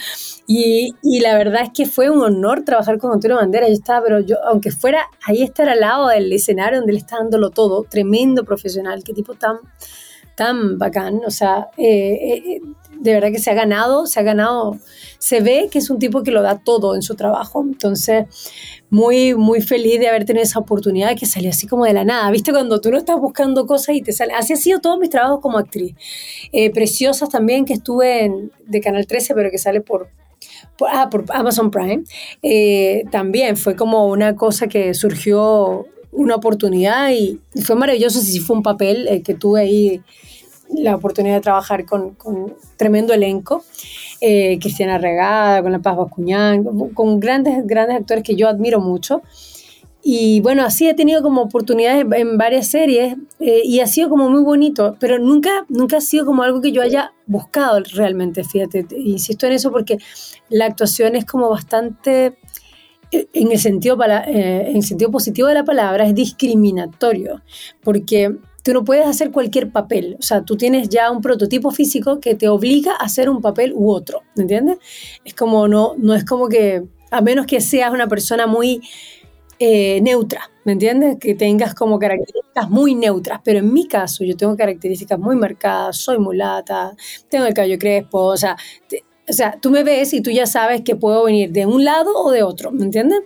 Y, y la verdad es que fue un honor trabajar con Antonio Bandera. Yo estaba, pero yo, aunque fuera ahí estar al lado del escenario donde él está dándolo todo, tremendo profesional, qué tipo tan, tan bacán. O sea, eh, eh, de verdad que se ha ganado, se ha ganado, se ve que es un tipo que lo da todo en su trabajo. Entonces, muy, muy feliz de haber tenido esa oportunidad que salió así como de la nada. ¿Viste? Cuando tú no estás buscando cosas y te sale. Así ha sido todos mis trabajos como actriz. Eh, Preciosas también, que estuve en, de Canal 13, pero que sale por, por, ah, por Amazon Prime. Eh, también fue como una cosa que surgió, una oportunidad y fue maravilloso. Sí, fue un papel eh, que tuve ahí la oportunidad de trabajar con, con tremendo elenco. Eh, Cristiana Regada, con La Paz Bascuñán, con, grandes, grandes actores que yo admiro mucho. Y bueno, así he tenido como oportunidades en varias series eh, y ha sido como muy bonito, pero nunca, nunca ha sido como algo que yo haya buscado realmente, fíjate, te- insisto en eso porque la actuación es como bastante, eh, en el sentido, pala- eh, en el sentido positivo de la palabra, es discriminatorio, porque tú no puedes hacer cualquier papel, o sea, tú tienes ya un prototipo físico que te obliga a hacer un papel u otro, ¿me entiendes? Es como, no, no es como que, a menos que seas una persona muy eh, neutra, ¿me entiendes? Que tengas como características muy neutras, pero en mi caso yo tengo características muy marcadas, soy mulata, tengo el cabello crespo, o sea, te- o sea, tú me ves y tú ya sabes que puedo venir de un lado o de otro, ¿me entiendes?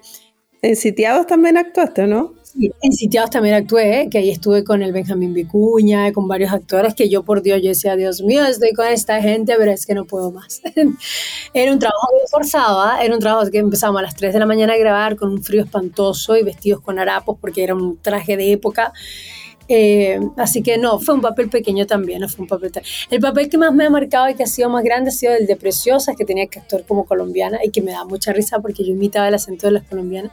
En Sitiados también actuaste, ¿no? En Sitiados también actué, ¿eh? que ahí estuve con el Benjamín Vicuña, con varios actores que yo por Dios, yo decía, Dios mío, estoy con esta gente, pero es que no puedo más. era un trabajo muy forzado, ¿ah? era un trabajo que empezábamos a las 3 de la mañana a grabar con un frío espantoso y vestidos con harapos porque era un traje de época. Eh, así que no, fue un papel pequeño también, no fue un papel El papel que más me ha marcado y que ha sido más grande ha sido el de Preciosas, que tenía que actuar como colombiana y que me da mucha risa porque yo imitaba el acento de las colombianas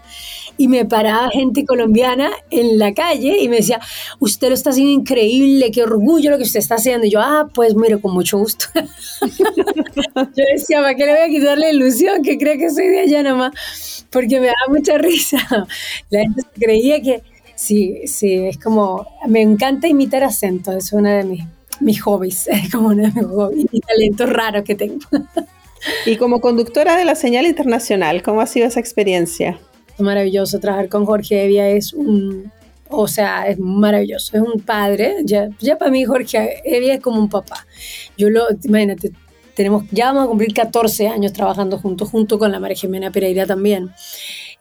y me paraba gente colombiana en la calle y me decía, usted lo está haciendo increíble, qué orgullo lo que usted está haciendo. Y yo, ah, pues mire, con mucho gusto. yo decía, ¿para qué le voy a quitar la ilusión que cree que soy de allá nomás? Porque me da mucha risa. La gente creía que Sí, sí, es como, me encanta imitar acentos, es uno de mis, mis hobbies, es como uno de mis hobbies y talentos raros que tengo. Y como conductora de la señal internacional, ¿cómo ha sido esa experiencia? Maravilloso, trabajar con Jorge Evia es un, o sea, es maravilloso, es un padre, ya, ya para mí Jorge Evia es como un papá. Yo lo, imagínate, tenemos, ya vamos a cumplir 14 años trabajando juntos, junto con la María Jimena Pereira también.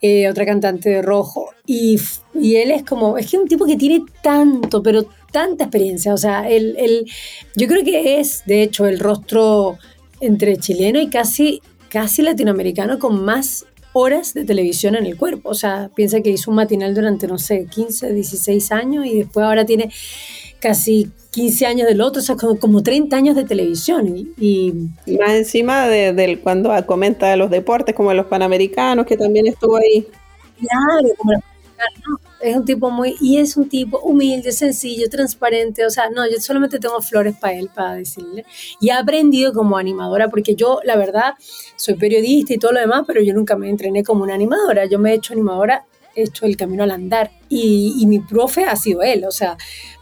Eh, otra cantante de rojo. Y, y, él es como, es que es un tipo que tiene tanto, pero tanta experiencia. O sea, él, él, yo creo que es, de hecho, el rostro entre chileno y casi, casi latinoamericano con más horas de televisión en el cuerpo. O sea, piensa que hizo un matinal durante, no sé, 15, 16 años y después ahora tiene casi 15 años del otro, o sea, como, como 30 años de televisión. Y, y más encima de, de, cuando comenta los deportes, como los panamericanos, que también estuvo ahí. Claro, como los panamericanos. Es un tipo muy, y es un tipo humilde, sencillo, transparente, o sea, no, yo solamente tengo flores para él, para decirle. Y he aprendido como animadora, porque yo, la verdad, soy periodista y todo lo demás, pero yo nunca me entrené como una animadora, yo me he hecho animadora, he hecho el camino al andar, y, y mi profe ha sido él, o sea,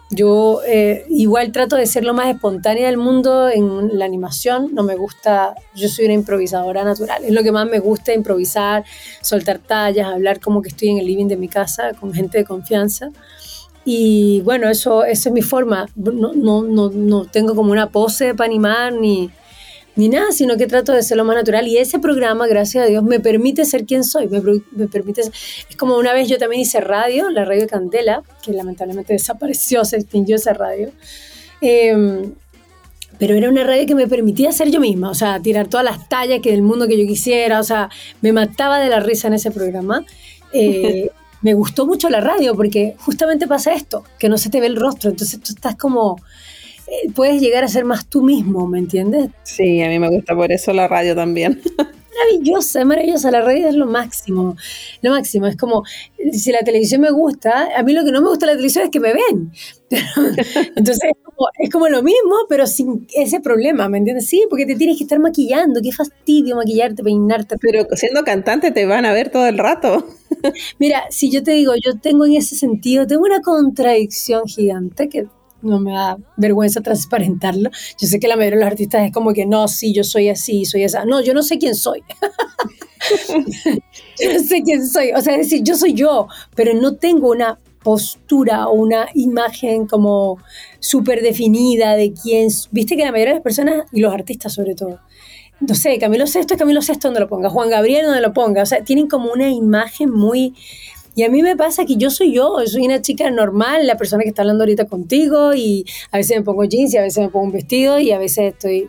yo eh, igual trato de ser lo más espontánea del mundo en la animación, no me gusta, yo soy una improvisadora natural, es lo que más me gusta, improvisar, soltar tallas, hablar como que estoy en el living de mi casa con gente de confianza. Y bueno, eso, eso es mi forma, no, no, no, no tengo como una pose para animar ni, ni nada, sino que trato de ser lo más natural. Y ese programa, gracias a Dios, me permite ser quien soy, me, me permite Es como una vez yo también hice radio, la radio Candela, que lamentablemente desapareció, se extinguió esa radio. Eh, pero era una radio que me permitía ser yo misma, o sea, tirar todas las tallas que del mundo que yo quisiera, o sea, me mataba de la risa en ese programa. Eh, me gustó mucho la radio porque justamente pasa esto, que no se te ve el rostro, entonces tú estás como puedes llegar a ser más tú mismo, ¿me entiendes? Sí, a mí me gusta por eso la radio también. Maravillosa, maravillosa, la radio es lo máximo, lo máximo, es como, si la televisión me gusta, a mí lo que no me gusta de la televisión es que me ven, entonces es como, es como, lo mismo, pero sin ese problema, ¿me entiendes? Sí, porque te tienes que estar maquillando, qué fastidio maquillarte, peinarte. Pero siendo cantante te van a ver todo el rato. Mira, si yo te digo, yo tengo en ese sentido, tengo una contradicción gigante que no me da vergüenza transparentarlo. Yo sé que la mayoría de los artistas es como que no, sí, yo soy así, soy esa. No, yo no sé quién soy. yo no sé quién soy. O sea, es decir, yo soy yo, pero no tengo una postura o una imagen como súper definida de quién. Viste que la mayoría de las personas, y los artistas sobre todo, no sé, Camilo Sesto es Camilo Sesto donde lo ponga, Juan Gabriel donde lo ponga. O sea, tienen como una imagen muy y a mí me pasa que yo soy yo, soy una chica normal, la persona que está hablando ahorita contigo y a veces me pongo jeans y a veces me pongo un vestido y a veces estoy,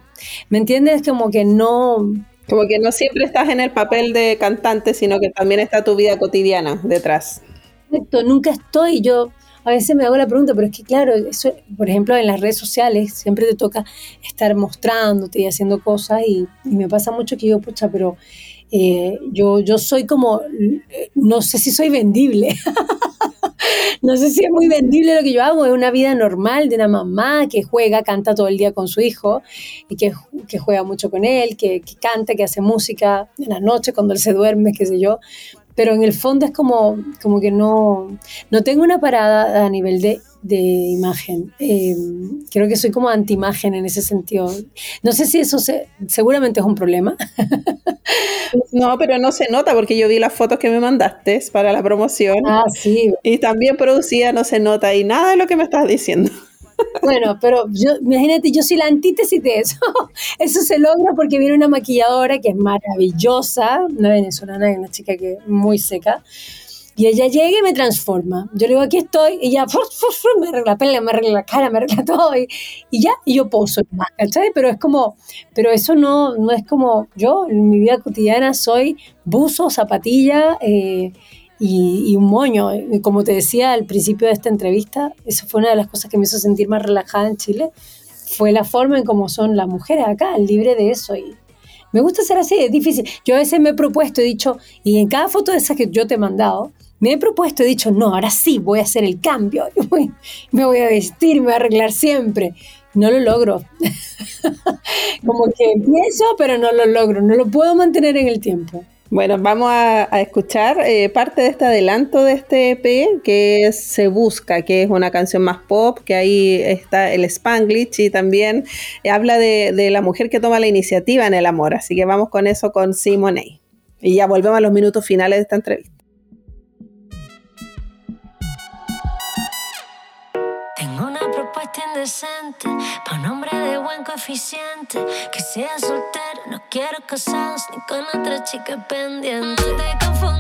¿me entiendes? Como que no... Como que no siempre estás en el papel de cantante, sino que también está tu vida cotidiana detrás. Exacto, nunca estoy, yo a veces me hago la pregunta, pero es que claro, eso, por ejemplo, en las redes sociales siempre te toca estar mostrándote y haciendo cosas y, y me pasa mucho que yo, pucha, pero eh, yo, yo soy como, no sé si soy vendible. no sé si es muy vendible lo que yo hago. Es una vida normal de una mamá que juega, canta todo el día con su hijo y que, que juega mucho con él, que, que, canta, que hace música en la noche cuando él se duerme, qué sé yo. Pero en el fondo es como, como que no, no tengo una parada a nivel de de imagen. Eh, creo que soy como anti-imagen en ese sentido. No sé si eso se, seguramente es un problema. no, pero no se nota porque yo vi las fotos que me mandaste para la promoción. Ah, sí. Y también producida, no se nota y nada de lo que me estás diciendo. Bueno, pero yo, imagínate, yo soy la antítesis de eso. Eso se logra porque viene una maquilladora que es maravillosa, una venezolana, una chica que es muy seca Y ella llega y me transforma. Yo le digo, aquí estoy, y ella ¡fur, fur, fur! me arregla la pele, me arregla la cara, me arregla todo, y, y ya, y yo poso ¿cachai? Pero es como, pero eso no, no es como, yo en mi vida cotidiana soy buzo, zapatilla eh, y, y un moño. Y como te decía al principio de esta entrevista, eso fue una de las cosas que me hizo sentir más relajada en Chile, fue la forma en cómo son las mujeres acá, libre de eso. Y me gusta ser así, es difícil. Yo a veces me he propuesto, he dicho, y en cada foto de esas que yo te he mandado, me he propuesto, he dicho, no, ahora sí voy a hacer el cambio, me voy a vestir, me voy a arreglar siempre. No lo logro. Como que empiezo, pero no lo logro, no lo puedo mantener en el tiempo. Bueno, vamos a, escuchar eh, parte de este adelanto de este EP que Se Busca, que es una canción más pop, que ahí está el Spanglish y también habla de, de la mujer que toma la iniciativa en el amor. Así que vamos con eso con Simone. Y ya volvemos a los minutos finales de esta entrevista. Indecente pa' un hombre de buen coeficiente que sea soltero, no quiero casados ni con otra chica pendiente. No te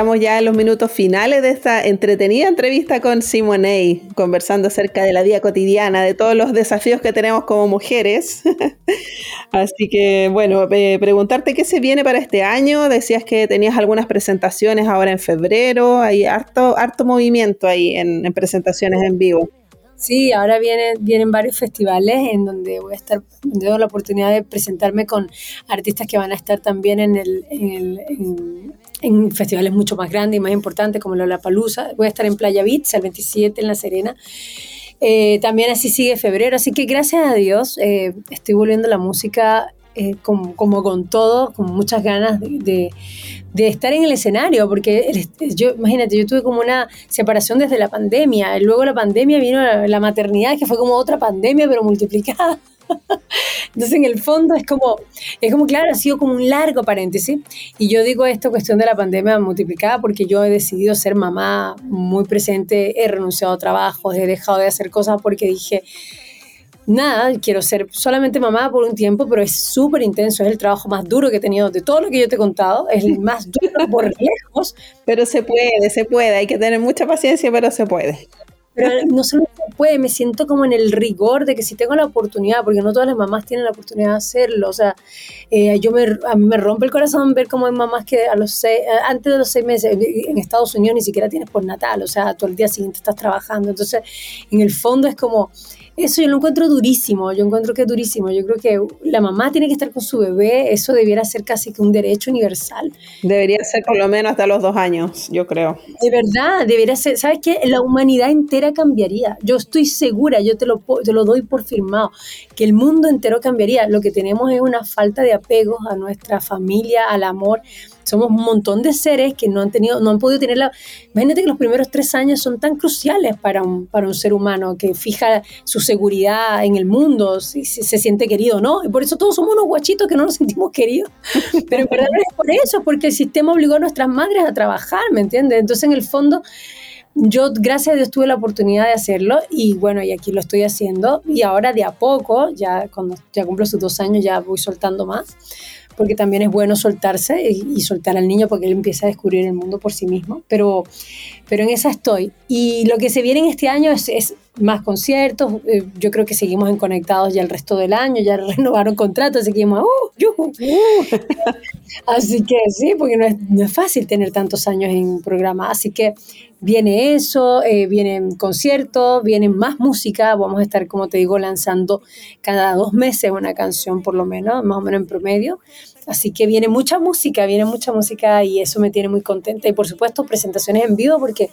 Estamos ya en los minutos finales de esta entretenida entrevista con Simone, conversando acerca de la vida cotidiana, de todos los desafíos que tenemos como mujeres. Así que, bueno, eh, preguntarte qué se viene para este año. Decías que tenías algunas presentaciones ahora en febrero. Hay harto, harto movimiento ahí en, en presentaciones en vivo. Sí, ahora vienen, vienen varios festivales en donde voy a estar, tengo la oportunidad de presentarme con artistas que van a estar también en, el, en, el- en- en festivales mucho más grandes y más importantes como Lollapalooza. Voy a estar en Playa Beach el 27 en La Serena. Eh, también así sigue febrero, así que gracias a Dios eh, estoy volviendo la música eh, como, con todo, con muchas ganas de, de- de estar en el escenario, porque el- yo, imagínate, yo tuve como una separación desde la pandemia, luego la pandemia vino la, la maternidad, que fue como otra pandemia, pero multiplicada. Entonces, en el fondo es como, es como, claro, ha sido como un largo paréntesis. Y yo digo esta cuestión de la pandemia multiplicada porque yo he decidido ser mamá muy presente, he renunciado a trabajos, he dejado de hacer cosas porque dije, nada, quiero ser solamente mamá por un tiempo, pero es súper intenso, es el trabajo más duro que he tenido de todo lo que yo te he contado, es el más duro por lejos, Pero se puede, se puede. Hay que tener mucha paciencia, pero se puede. Pero no solo se puede, me siento como en el rigor de que si tengo la oportunidad, porque no todas las mamás tienen la oportunidad de hacerlo, o sea, eh, yo me, a mí me rompe el corazón ver cómo hay mamás que a los seis, eh, antes de los seis meses en Estados Unidos ni siquiera tienes por natal, o sea, tú al día siguiente estás trabajando, entonces en el fondo es como eso yo lo encuentro durísimo, yo encuentro que es durísimo. Yo creo que la mamá tiene que estar con su bebé, eso debiera ser casi que un derecho universal. Debería ser por lo menos hasta los dos años, yo creo. De verdad, debería ser, ¿sabes qué? La humanidad entera cambiaría. Yo estoy segura, yo te lo, te lo doy por firmado, que el mundo entero cambiaría. Lo que tenemos es una falta de apegos a nuestra familia, al amor somos un montón de seres que no han tenido, no han podido tener la. Imagínate que los primeros tres años son tan cruciales para un, para un ser humano que fija su seguridad en el mundo, si, si se siente querido, ¿no? Y por eso todos somos unos guachitos que no nos sentimos queridos. Pero en verdad no es por eso, porque el sistema obligó a nuestras madres a trabajar, ¿me entiendes? Entonces, en el fondo yo gracias a Dios tuve la oportunidad de hacerlo y bueno, y aquí lo estoy haciendo y ahora de a poco, ya cuando ya cumplo sus dos años ya voy soltando más, porque también es bueno soltarse y, y, soltar al niño porque él empieza a descubrir el mundo por sí mismo, pero, pero en esa estoy. Y lo que se viene en este año es, es más conciertos, eh, yo creo que seguimos en conectados ya el resto del año, ya renovaron contratos, que uh, yuhu. así que sí, porque no es, no es fácil tener tantos años en programa, así que viene eso, eh, vienen conciertos, vienen más música, vamos a estar, como te digo, lanzando cada dos meses una canción por lo menos, más o menos en promedio. Así que viene mucha música, viene mucha música y eso me tiene muy contenta. Y por supuesto, presentaciones en vivo porque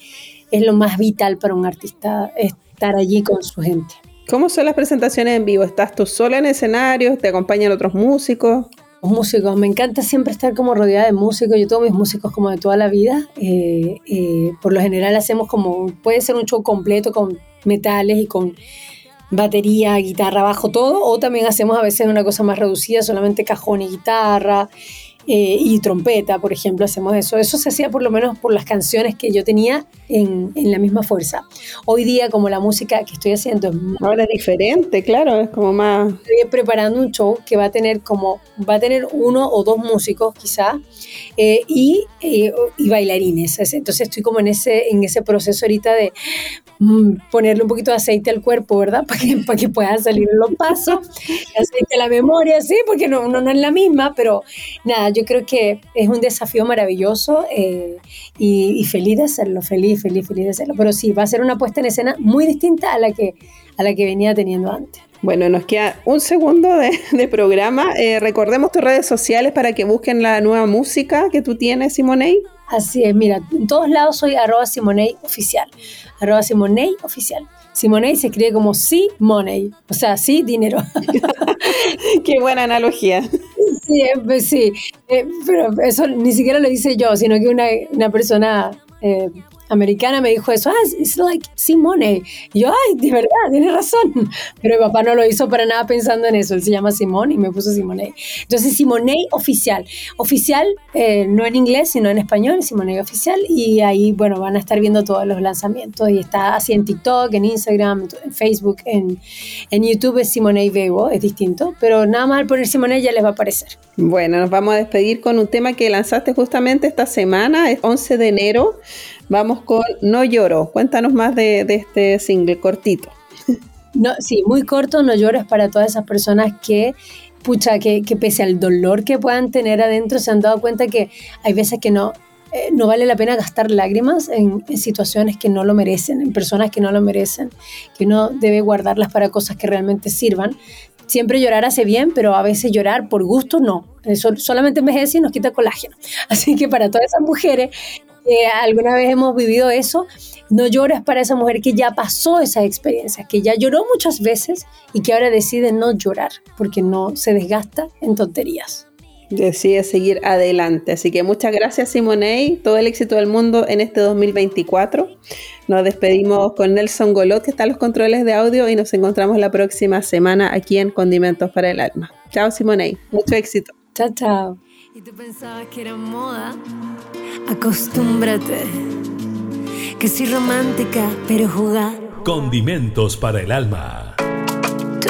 es lo más vital para un artista, estar allí con su gente. ¿Cómo son las presentaciones en vivo? ¿Estás tú sola en escenario? ¿Te acompañan otros músicos? Los músicos, me encanta siempre estar como rodeada de músicos. Yo tengo mis músicos como de toda la vida. Eh, eh, por lo general hacemos como, puede ser un show completo con metales y con batería, guitarra, bajo, todo. O también hacemos a veces una cosa más reducida, solamente cajón y guitarra. Eh, y trompeta, por ejemplo, hacemos eso. Eso se hacía por lo menos por las canciones que yo tenía en, en, la misma fuerza. Hoy día, como la música que estoy haciendo es ahora es diferente, claro, es como más. Estoy preparando un show que va a tener como va a tener uno o dos músicos quizá eh, y, eh, y, bailarines. Entonces estoy como en ese en ese proceso ahorita de mm, ponerle un poquito de aceite al cuerpo, ¿verdad? Para que para que puedan salir los pasos, aceite a la memoria, sí, porque no, no, no es la misma, pero nada yo creo que es un desafío maravilloso eh, y, feliz de hacerlo, feliz, feliz, feliz de hacerlo. Pero sí, va a ser una puesta en escena muy distinta a la que, a la que venía teniendo antes. Bueno, nos queda un segundo de, de programa. Eh, recordemos tus redes sociales para que busquen la nueva música que tú tienes, Simonei. Así es, mira, en todos lados soy arroba Simonei oficial, arroba Simonei oficial. Simonei se escribe como sí money, o sea, sí dinero. Qué buena analogía. Sí, pues sí, eh, pero eso ni siquiera lo hice yo, sino que una, una persona eh, americana me dijo eso, ah, it's like Simone. Y yo, ay, de verdad, tiene razón. Pero mi papá no lo hizo para nada pensando en eso, él se llama Simone y me puso Simone. Entonces, Simone oficial. Oficial, eh, no en inglés, sino en español, Simone oficial. Y ahí, bueno, van a estar viendo todos los lanzamientos. Y está así en TikTok, en Instagram, en Facebook, en, en YouTube es Simone Bebo, es distinto. Pero nada más al poner Simone ya les va a aparecer. Bueno, nos vamos a despedir con un tema que lanzaste justamente esta semana, es 11 de enero. Vamos con No lloro. Cuéntanos más de, de este single cortito. No, sí, muy corto, No lloro es para todas esas personas que pucha, que, que, pese al dolor que puedan tener adentro, se han dado cuenta que hay veces que no, eh, no vale la pena gastar lágrimas en, en, situaciones que no lo merecen, en personas que no lo merecen, que uno debe guardarlas para cosas que realmente sirvan. Siempre llorar hace bien, pero a veces llorar por gusto no. Eso solamente envejece y nos quita colágeno. Así que para todas esas mujeres que alguna vez hemos vivido eso, no llores para esa mujer que ya pasó esa experiencia, que ya lloró muchas veces y que ahora decide no llorar porque no se desgasta en tonterías. Decide seguir adelante. Así que muchas gracias, Simonei. Todo el éxito del mundo en este 2024. Nos despedimos con Nelson Golot, que está en los controles de audio, y nos encontramos la próxima semana aquí en Condimentos para el Alma. Chao, Simonei. Mucho éxito. Chao, chao. Y tú pensabas que era moda. Acostúmbrate. Que soy romántica, pero jugar. Condimentos para el alma. Tú